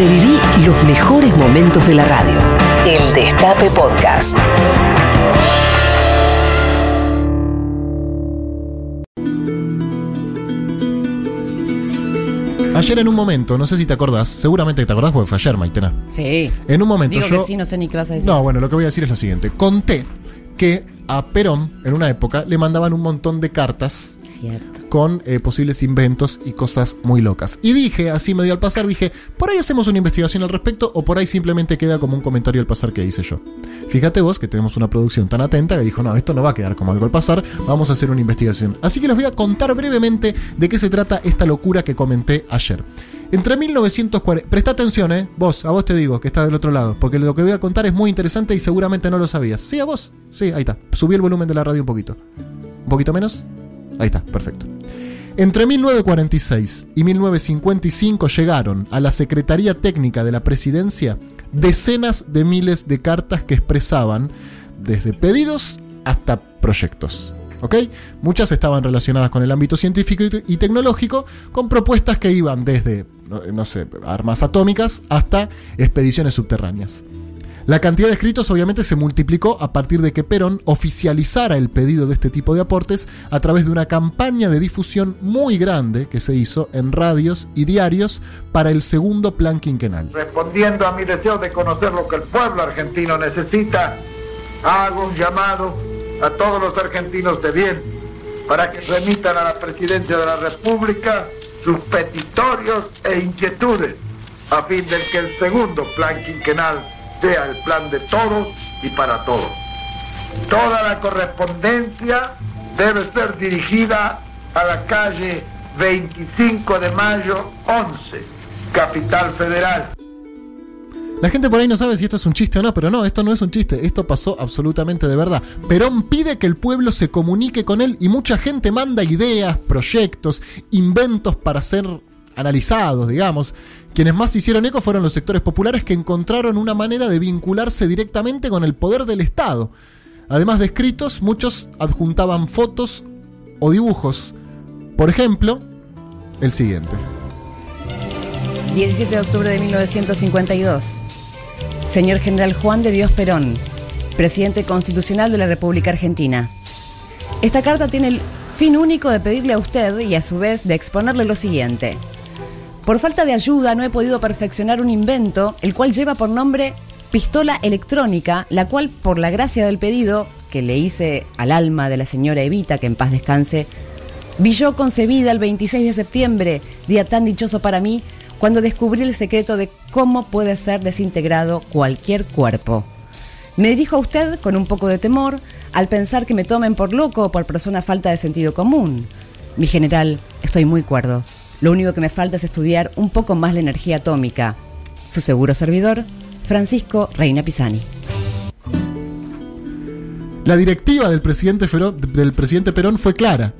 Reviví los mejores momentos de la radio. El Destape Podcast. Ayer en un momento, no sé si te acordás, seguramente te acordás porque fue ayer, Maitena. Sí. En un momento Digo yo. que sí, no sé ni qué vas a decir. No, bueno, lo que voy a decir es lo siguiente. Conté que a Perón, en una época, le mandaban un montón de cartas Cierto. Con eh, posibles inventos y cosas muy locas. Y dije, así medio al pasar, dije, por ahí hacemos una investigación al respecto o por ahí simplemente queda como un comentario al pasar que hice yo. Fíjate vos que tenemos una producción tan atenta que dijo, no, esto no va a quedar como algo al pasar, vamos a hacer una investigación. Así que les voy a contar brevemente de qué se trata esta locura que comenté ayer. Entre 1940... Presta atención, ¿eh? Vos, a vos te digo, que está del otro lado, porque lo que voy a contar es muy interesante y seguramente no lo sabías. Sí, a vos. Sí, ahí está. Subí el volumen de la radio un poquito. ¿Un poquito menos? Ahí está, perfecto. Entre 1946 y 1955 llegaron a la Secretaría Técnica de la Presidencia decenas de miles de cartas que expresaban desde pedidos hasta proyectos. ¿Ok? Muchas estaban relacionadas con el ámbito científico y, te- y tecnológico, con propuestas que iban desde, no sé, armas atómicas hasta expediciones subterráneas. La cantidad de escritos obviamente se multiplicó a partir de que Perón oficializara el pedido de este tipo de aportes a través de una campaña de difusión muy grande que se hizo en radios y diarios para el segundo plan quinquenal. Respondiendo a mi deseo de conocer lo que el pueblo argentino necesita, hago un llamado a todos los argentinos de bien para que remitan a la presidencia de la República sus petitorios e inquietudes a fin de que el segundo plan quinquenal sea el plan de todos y para todos. Toda la correspondencia debe ser dirigida a la calle 25 de mayo 11, Capital Federal. La gente por ahí no sabe si esto es un chiste o no, pero no, esto no es un chiste, esto pasó absolutamente de verdad. Perón pide que el pueblo se comunique con él y mucha gente manda ideas, proyectos, inventos para ser analizados, digamos. Quienes más hicieron eco fueron los sectores populares que encontraron una manera de vincularse directamente con el poder del Estado. Además de escritos, muchos adjuntaban fotos o dibujos. Por ejemplo, el siguiente. 17 de octubre de 1952. Señor General Juan de Dios Perón, presidente constitucional de la República Argentina. Esta carta tiene el fin único de pedirle a usted y a su vez de exponerle lo siguiente. Por falta de ayuda no he podido perfeccionar un invento, el cual lleva por nombre pistola electrónica, la cual por la gracia del pedido que le hice al alma de la señora Evita, que en paz descanse, Vi yo concebida el 26 de septiembre, día tan dichoso para mí, cuando descubrí el secreto de cómo puede ser desintegrado cualquier cuerpo. Me dirijo a usted con un poco de temor al pensar que me tomen por loco o por persona falta de sentido común. Mi general, estoy muy cuerdo. Lo único que me falta es estudiar un poco más la energía atómica. Su seguro servidor, Francisco Reina Pisani. La directiva del presidente, Perón fue clara.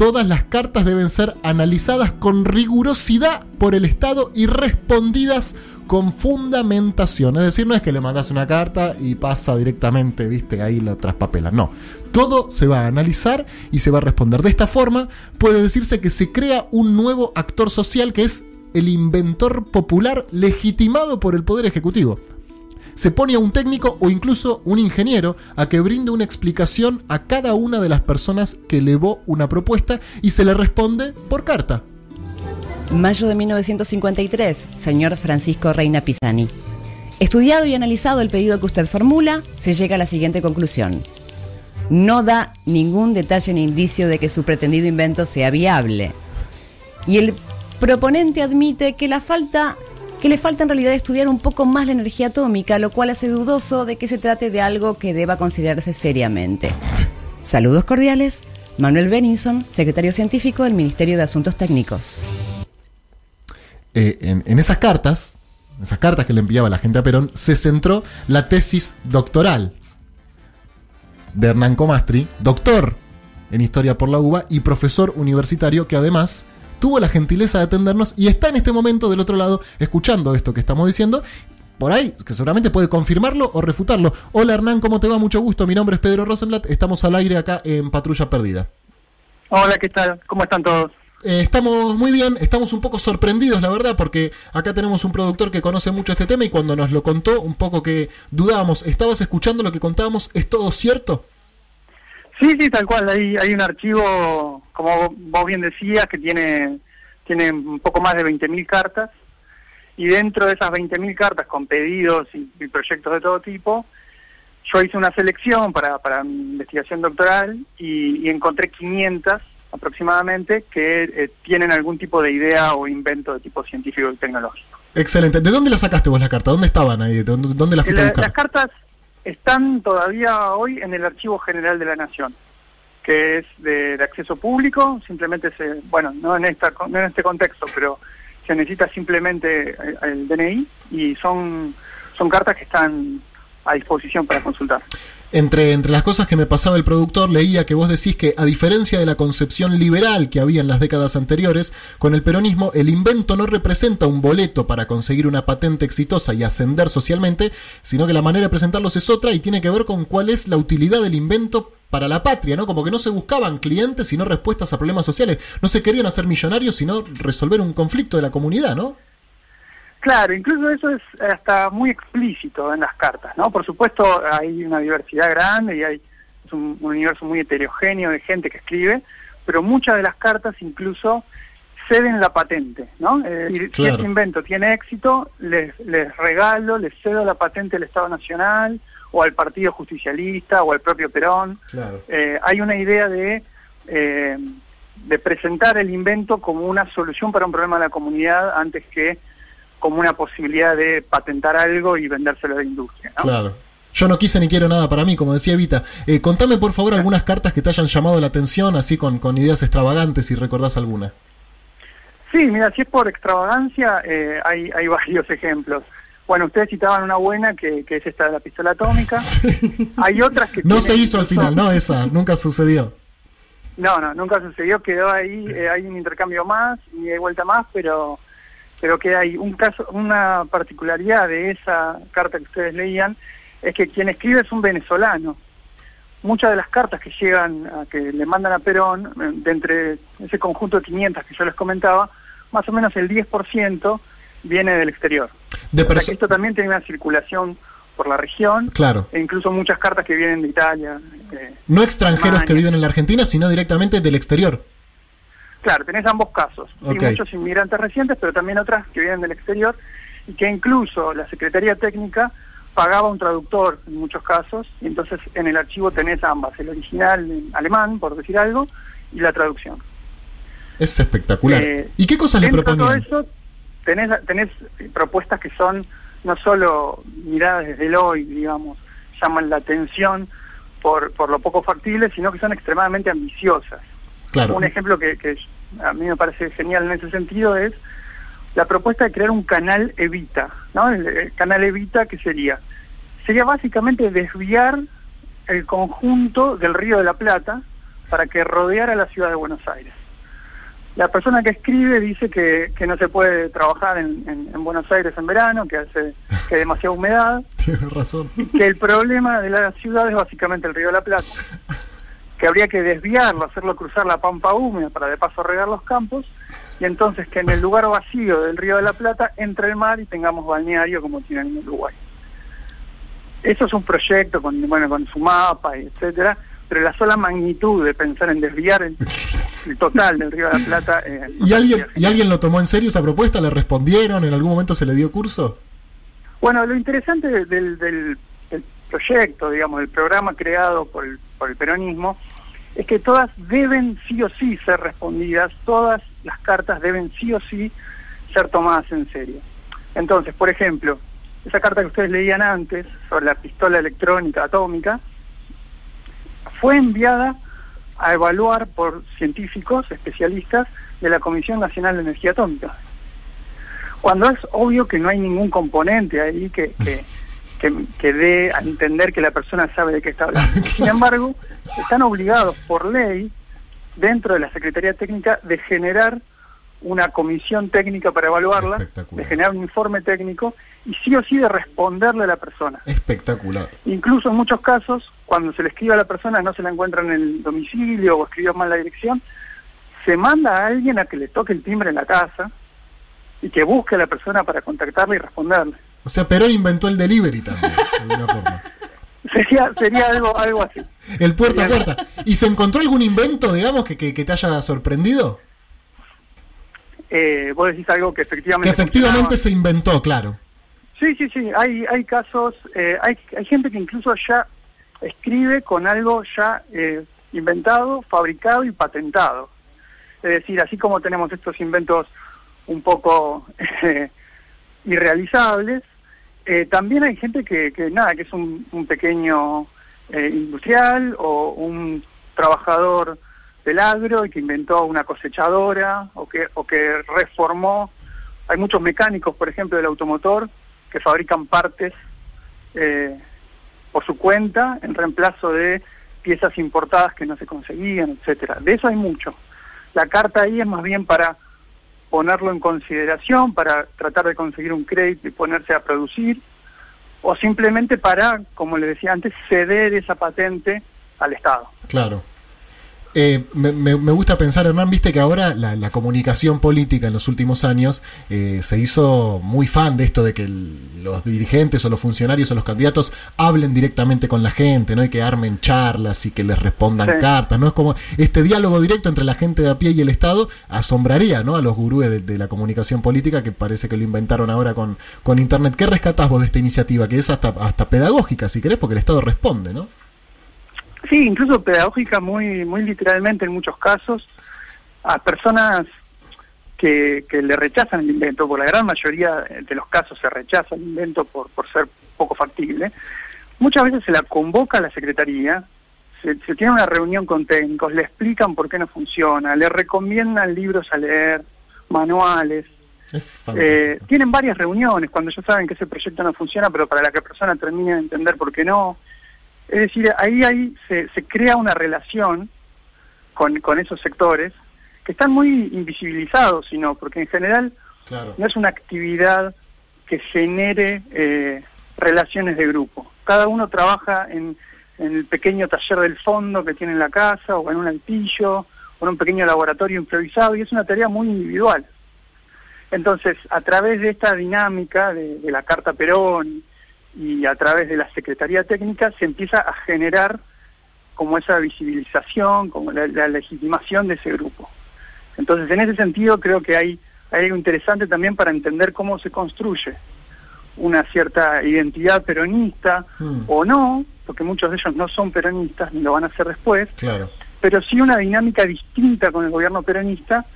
Todas las cartas deben ser analizadas con rigurosidad por el Estado y respondidas con fundamentación. Es decir, no es que le mandas una carta y pasa directamente, viste, ahí la traspapela. No. Todo se va a analizar y se va a responder. De esta forma, puede decirse que se crea un nuevo actor social que es el inventor popular legitimado por el Poder Ejecutivo se pone a un técnico o incluso un ingeniero a que brinde una explicación a cada una de las personas que elevó una propuesta y se le responde por carta. Mayo de 1953, señor Francisco Reina Pisani. Estudiado y analizado el pedido que usted formula, se llega a la siguiente conclusión. No da ningún detalle ni indicio de que su pretendido invento sea viable. Y el proponente admite que la falta que le falta en realidad estudiar un poco más la energía atómica, lo cual hace dudoso de que se trate de algo que deba considerarse seriamente. Saludos cordiales, Manuel Benninson, secretario científico del Ministerio de Asuntos Técnicos. Eh, en, en esas cartas, esas cartas que le enviaba la gente a Perón, se centró la tesis doctoral de Hernán Comastri, doctor en Historia por la UBA y profesor universitario que además tuvo la gentileza de atendernos y está en este momento del otro lado escuchando esto que estamos diciendo. Por ahí, que seguramente puede confirmarlo o refutarlo. Hola Hernán, ¿cómo te va? Mucho gusto. Mi nombre es Pedro Rosenblatt. Estamos al aire acá en Patrulla Perdida. Hola, ¿qué tal? ¿Cómo están todos? Eh, estamos muy bien, estamos un poco sorprendidos, la verdad, porque acá tenemos un productor que conoce mucho este tema y cuando nos lo contó, un poco que dudábamos, ¿estabas escuchando lo que contábamos? ¿Es todo cierto? Sí, sí, tal cual. Hay, hay un archivo, como vos bien decías, que tiene, tiene un poco más de 20.000 cartas y dentro de esas 20.000 cartas con pedidos y, proyectos de todo tipo, yo hice una selección para, para mi investigación doctoral y, encontré 500 aproximadamente que eh, tienen algún tipo de idea o invento de tipo científico y tecnológico. Excelente. ¿De dónde la sacaste vos la carta? ¿Dónde estaban ahí? ¿Dónde, dónde las fuiste? Las cartas están todavía hoy en el Archivo General de la Nación, que es de, acceso público, simplemente se, bueno, no en, esta, no en este contexto, pero se necesita simplemente eh, el DNI y son, son cartas que están a disposición para consultar. Entre, entre las cosas que me pasaba el productor, leía que vos decís que, a diferencia de la concepción liberal que había en las décadas anteriores, con el peronismo el invento no representa un boleto para conseguir una patente exitosa y ascender socialmente, sino que la manera de presentarlos es otra y tiene que ver con cuál es la utilidad del invento para la patria, ¿no? Como que no se buscaban clientes sino respuestas a problemas sociales. No se querían hacer millonarios sino resolver un conflicto de la comunidad, ¿no? Claro, incluso eso es hasta muy explícito en las cartas, ¿no? Por supuesto hay una diversidad grande y hay es un, universo muy heterogéneo de gente que escribe, pero muchas de las cartas incluso ceden la patente, ¿no? Si este invento tiene éxito, les, les regalo, les cedo la patente al Estado Nacional o al Partido Justicialista o al propio Perón. Eh, hay una idea de, eh, de presentar el invento como una solución para un problema de la comunidad antes que como una posibilidad de patentar algo y vendérselo a la industria. Claro. Yo no quise ni quiero nada para mí, como decía Evita. Eh, contame por favor algunas cartas que te hayan llamado la atención, así con, con ideas extravagantes, si recordás alguna. Sí, mira, si es por extravagancia, hay, hay varios ejemplos. Bueno, ustedes citaban una buena que, es esta de la pistola atómica. Hay otras que... No se hizo al final, no, esa, nunca sucedió. No, no, nunca sucedió, quedó ahí, eh, hay un intercambio más y de vuelta más, pero pero que hay un caso, una particularidad de esa carta que ustedes leían, es que quien escribe es un venezolano. Muchas de las cartas que llegan, a, que le mandan a Perón, eh, de entre ese conjunto de 500 que yo les comentaba, más o menos el 10% viene del exterior. De esto también tiene una circulación por la región. Claro. E incluso muchas cartas que vienen de Italia. no extranjeros que viven en la Argentina, sino directamente del exterior. Claro, tenés ambos casos. Hay muchos inmigrantes recientes, pero también otras que vienen del exterior y que incluso la Secretaría Técnica pagaba un traductor en muchos casos y entonces en el archivo tenés ambas, el original en alemán, por decir algo, y la traducción. Es espectacular. Eh, ¿Y qué cosas le proponían? todo eso tenés, tenés propuestas que son no solo miradas desde el hoy, digamos, llaman la atención por, por lo poco factible, sino que son extremadamente ambiciosas. Claro. Un ejemplo que, que a mí me parece genial en ese sentido es la propuesta de crear un canal Evita, ¿no? El, canal Evita, que sería? Sería básicamente desviar el conjunto del Río de la Plata para que rodeara la ciudad de Buenos Aires. La persona que escribe dice que, que no se puede trabajar en, en, Buenos Aires en verano, que hace que hay demasiada humedad. Tiene razón. que el problema de la ciudad es básicamente el río de la Plata. Que habría que desviarlo, hacerlo cruzar la pampa húmeda para de paso regar los campos. Y entonces que en el lugar vacío del río de la Plata entre el mar y tengamos balneario como tienen en Uruguay. Eso es un proyecto con, bueno, con su mapa, y etcétera pero la sola magnitud de pensar en desviar el, total del Río de la Plata... Eh, ¿Y, alguien, ¿Y alguien lo tomó en serio esa propuesta? ¿Le respondieron? ¿En algún momento se le dio curso? Bueno, lo interesante del, del, proyecto, digamos, del programa creado por el, por el peronismo, es que todas deben sí o sí ser respondidas, todas las cartas deben sí o sí ser tomadas en serio. Entonces, por ejemplo, esa carta que ustedes leían antes sobre la pistola electrónica atómica, fue enviada a evaluar por científicos especialistas de la Comisión Nacional de Energía Atómica. Cuando es obvio que no hay ningún componente ahí que, que, dé a entender que la persona sabe de qué está hablando. Sin embargo, están obligados por ley, dentro de la Secretaría Técnica, de generar una comisión técnica para evaluarla, de generar un informe técnico y sí o sí de responderle a la persona. Espectacular. Incluso en muchos casos, cuando se le escribe a la persona no se la encuentra en el domicilio o escribió mal la dirección, se manda a alguien a que le toque el timbre en la casa y que busque a la persona para contactarle y responderle. O sea, Perón inventó el delivery también, de alguna forma. Sería, sería algo, algo así. El puerta a puerta. ¿Y se encontró algún invento, digamos, que, que, que te haya sorprendido? Eh, vos decís algo que Que efectivamente... efectivamente funcionaba. se inventó, claro. Sí, sí, sí, hay, hay casos, eh, hay, hay gente que incluso ya escribe con algo ya eh, inventado, fabricado y patentado. Es decir, así como tenemos estos inventos un poco irrealizables, eh, también hay gente que, que nada, que es un, pequeño eh, industrial o un trabajador del agro y que inventó una cosechadora o que, o que reformó. Hay muchos mecánicos, por ejemplo, del automotor que fabrican partes eh, por su cuenta en reemplazo de piezas importadas que no se conseguían, etcétera. De eso hay mucho. La carta ahí es más bien para ponerlo en consideración, para tratar de conseguir un crédito y ponerse a producir, o simplemente para, como le decía antes, ceder esa patente al Estado. Claro. Eh, me, me- gusta pensar, Hernán, viste que ahora la, la comunicación política en los últimos años eh, se hizo muy fan de esto de que el- los dirigentes o los funcionarios o los candidatos hablen directamente con la gente, ¿no? Y que armen charlas y que les respondan Sí. cartas, ¿no? Es como este diálogo directo entre la gente de a pie y el Estado asombraría, ¿no? A los gurúes de, de la comunicación política que parece que lo inventaron ahora con, con Internet. ¿Qué rescatás vos de esta iniciativa? Que es hasta, hasta pedagógica, si querés, porque el Estado responde, ¿no? Sí, incluso pedagógica muy, muy literalmente en muchos casos, a personas que, que le rechazan el invento, por la gran mayoría de los casos se rechaza el invento por, por ser poco factible, muchas veces se la convoca a la Secretaría, se, se tiene una reunión con técnicos, le explican por qué no funciona, le recomiendan libros a leer, manuales, eh, tienen varias reuniones cuando ya saben que ese proyecto no funciona, pero para la que la persona termine de entender por qué no. Es decir, ahí, ahí se, se crea una relación con, con esos sectores que están muy invisibilizados, sino porque en general Claro. no es una actividad que genere eh, relaciones de grupo. Cada uno trabaja en, en el pequeño taller del fondo que tiene en la casa, o en un altillo, o en un pequeño laboratorio improvisado, y es una tarea muy individual. Entonces, a través de esta dinámica de, de la Carta Perón y a través de la Secretaría Técnica, se empieza a generar como esa visibilización, como la, la legitimación de ese grupo. Entonces, en ese sentido, creo que hay, hay algo interesante también para entender cómo se construye una cierta identidad peronista Mm. o no, porque muchos de ellos no son peronistas ni lo van a hacer después, Claro. pero sí una dinámica distinta con el gobierno peronista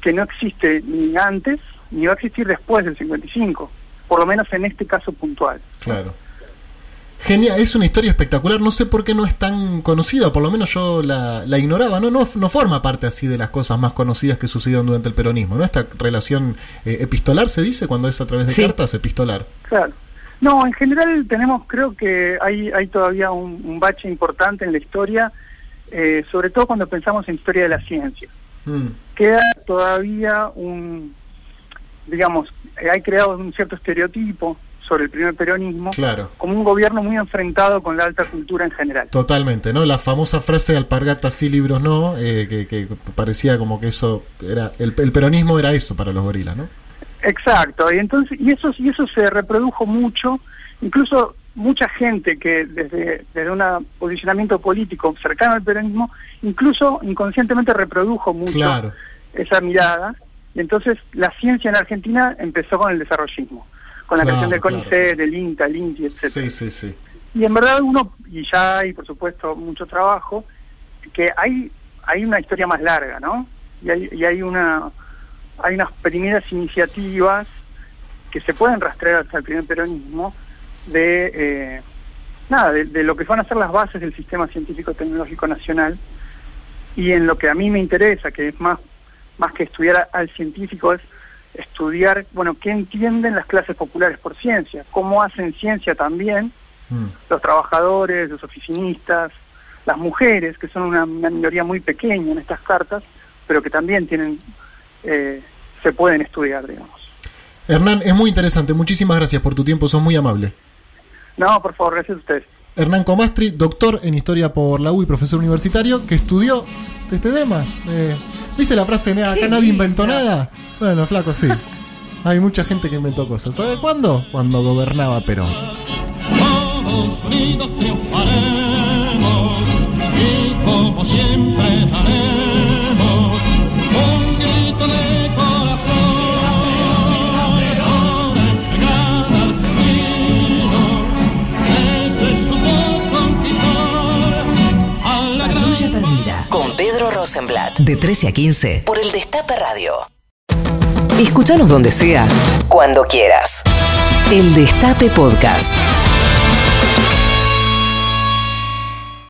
que no existe ni antes ni va a existir después del 55, por lo menos en este caso puntual. Claro. Genial, es una historia espectacular. No sé por qué no es tan conocida, por lo menos yo la, la ignoraba. No, no, no forma parte así de las cosas más conocidas que sucedieron durante el peronismo, ¿no? Esta relación eh, epistolar se dice cuando es a través de Sí. cartas, epistolar. Claro. No, en general tenemos, creo que hay, hay todavía un, un bache importante en la historia, eh, sobre todo cuando pensamos en historia de la ciencia. Mm, Queda todavía un, digamos, hay creado un cierto estereotipo sobre el primer peronismo claro, como un gobierno muy enfrentado con la alta cultura en general. totalmente, ¿no? La famosa frase alpargatas sí, libros no, eh, que, que parecía como que eso era. El, el peronismo era eso para los gorilas, ¿no? Exacto, y entonces y eso y eso se reprodujo mucho, incluso mucha gente que desde desde un posicionamiento político cercano al peronismo, incluso inconscientemente reprodujo mucho Claro. esa mirada, entonces la ciencia en Argentina empezó con el desarrollismo, con la Claro, creación del claro. CONICET, del INTA, el INTI, etcétera. Sí, sí, sí. Y en verdad uno, y ya hay por supuesto mucho trabajo, que hay, hay una historia más larga, ¿no? Y hay, y hay una hay unas primeras iniciativas que se pueden rastrear hasta el primer peronismo de eh, nada, de, de lo que van a ser las bases del sistema científico tecnológico nacional y en lo que a mí me interesa, que es más, más que estudiar al científico, es estudiar, bueno, qué entienden las clases populares por ciencia, cómo hacen ciencia también Mm, los trabajadores, los oficinistas, las mujeres, que son una, una minoría muy pequeña en estas cartas, pero que también tienen, eh, se pueden estudiar, digamos. Hernán, es muy interesante. Muchísimas gracias por tu tiempo, sos muy amable. No, por favor, gracias a ustedes. Hernán Comastri, doctor en historia por la UI, profesor universitario, que estudió este tema. Eh, ¿Viste la frase, "Nada, acá Qué nadie inventó nada? Bueno, flaco, sí. Hay mucha gente que inventó cosas. ¿Sabe cuándo? Cuando gobernaba Perón. Todos unidos triunfaremos y como siempre De 13 a 15. Por el Destape Radio. Escúchanos donde sea. Cuando quieras. El Destape Podcast.